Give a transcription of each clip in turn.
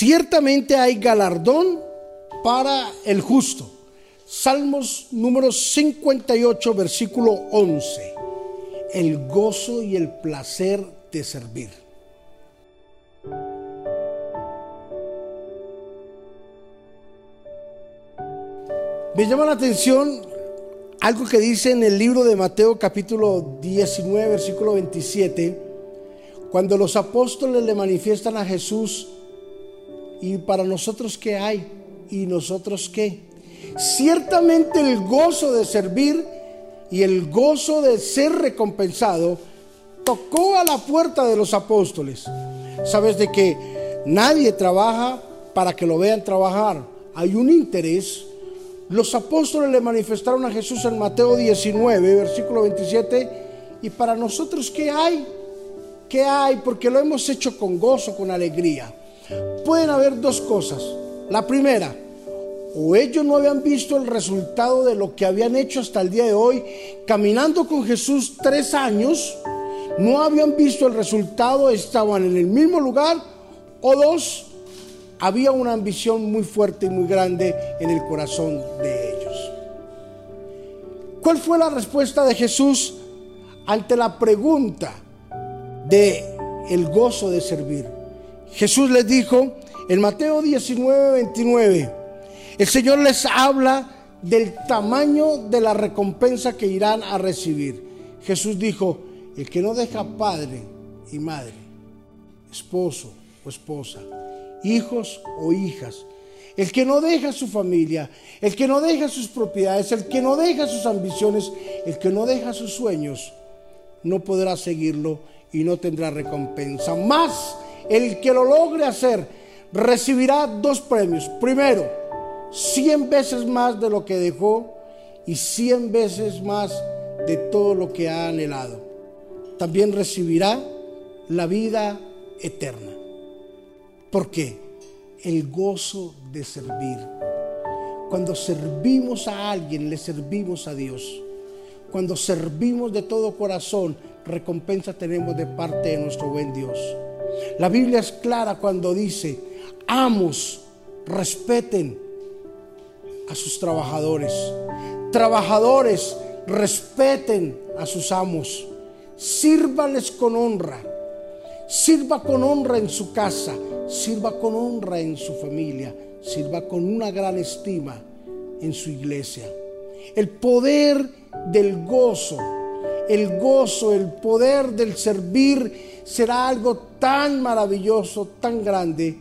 Ciertamente hay galardón para el justo. Salmos número 58, versículo 11. El gozo y el placer de servir. Me llama la atención algo que dice en el libro de Mateo capítulo 19, versículo 27, cuando los apóstoles le manifiestan a Jesús, ¿y para nosotros qué hay? ¿Y nosotros qué? Ciertamente el gozo de servir y el gozo de ser recompensado tocó a la puerta de los apóstoles. Sabes de que nadie trabaja para que lo vean trabajar. Hay un interés los apóstoles le manifestaron a Jesús en Mateo 19, versículo 27, y para nosotros, ¿qué hay? ¿Qué hay? Porque lo hemos hecho con gozo, con alegría. Pueden haber dos cosas. La primera, o ellos no habían visto el resultado de lo que habían hecho hasta el día de hoy, caminando con Jesús tres años, no habían visto el resultado, estaban en el mismo lugar, o dos, había una ambición muy fuerte y muy grande en el corazón de ellos. ¿Cuál fue la respuesta de Jesús ante la pregunta de el gozo de servir? Jesús les dijo en Mateo 19, 29, el Señor les habla del tamaño de la recompensa que irán a recibir. Jesús dijo, el que no deja padre y madre, esposo o esposa, hijos o hijas. El que no deja su familia, el que no deja sus propiedades, el que no deja sus ambiciones, el que no deja sus sueños, no podrá seguirlo y no tendrá recompensa. Más el que lo logre hacer recibirá dos premios. Primero, cien veces más de lo que dejó y cien veces más de todo lo que ha anhelado. También recibirá la vida eterna. ¿Por qué? El gozo de servir. Cuando servimos a alguien, le servimos a Dios. Cuando servimos de todo corazón, recompensa tenemos de parte de nuestro buen Dios. La Biblia es clara cuando dice, amos, respeten a sus trabajadores. Trabajadores, respeten a sus amos. Sírvanles con honra. Sirva con honra en su casa sirva con honra en su familia, sirva con una gran estima en su iglesia. El poder del gozo, el gozo, el poder del servir será algo tan maravilloso, tan grande,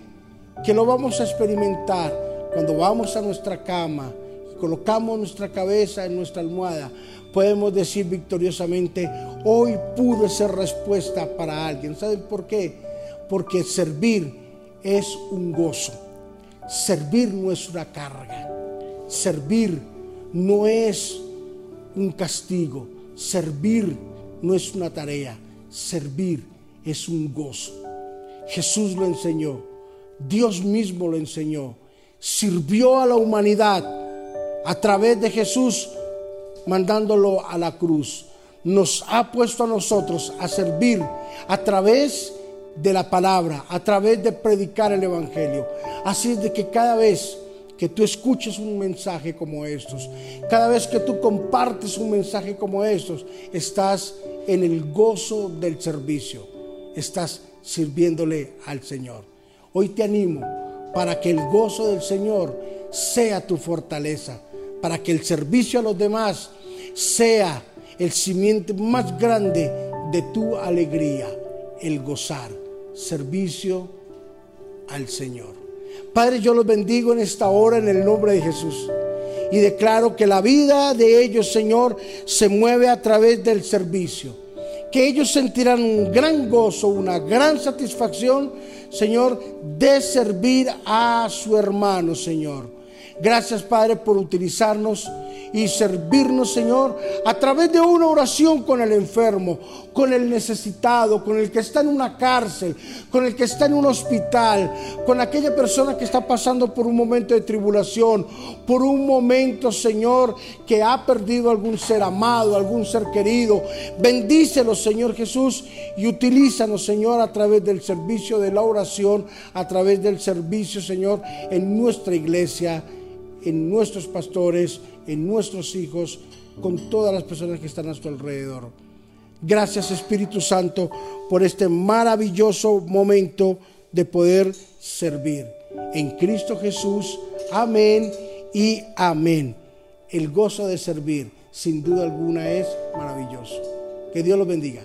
que lo vamos a experimentar cuando vamos a nuestra cama y colocamos nuestra cabeza en nuestra almohada. Podemos decir victoriosamente, hoy pude ser respuesta para alguien. ¿Saben por qué? Porque servir es un gozo. Servir no es una carga. Servir no es un castigo. Servir no es una tarea. Servir es un gozo. Jesús lo enseñó. Dios mismo lo enseñó. Sirvió a la humanidad a través de Jesús mandándolo a la cruz. Nos ha puesto a nosotros a servir a través de la palabra, a través de predicar el Evangelio. Así es de que cada vez que tú escuches un mensaje como estos, cada vez que tú compartes un mensaje como estos, estás en el gozo del servicio, estás sirviéndole al Señor. Hoy te animo para que el gozo del Señor sea tu fortaleza, para que el servicio a los demás sea el cimiento más grande de tu alegría, el gozar servicio al Señor. Padre, yo los bendigo en esta hora en el nombre de Jesús. Y declaro que la vida de ellos, Señor, se mueve a través del servicio. Que ellos sentirán un gran gozo, una gran satisfacción, Señor, de servir a su hermano, Señor. Gracias, Padre, por utilizarnos y servirnos, Señor, a través de una oración con el enfermo, con el necesitado, con el que está en una cárcel, con el que está en un hospital, con aquella persona que está pasando por un momento de tribulación, por un momento, Señor, que ha perdido algún ser amado, algún ser querido. Bendícelo, Señor Jesús, y utilízanos, Señor, a través del servicio de la oración, a través del servicio, Señor, en nuestra iglesia, en nuestros pastores, en nuestros hijos, con todas las personas que están a nuestro alrededor. Gracias Espíritu Santo por este maravilloso momento de poder servir. En Cristo Jesús, amén y amén. El gozo de servir, sin duda alguna, es maravilloso. Que Dios los bendiga.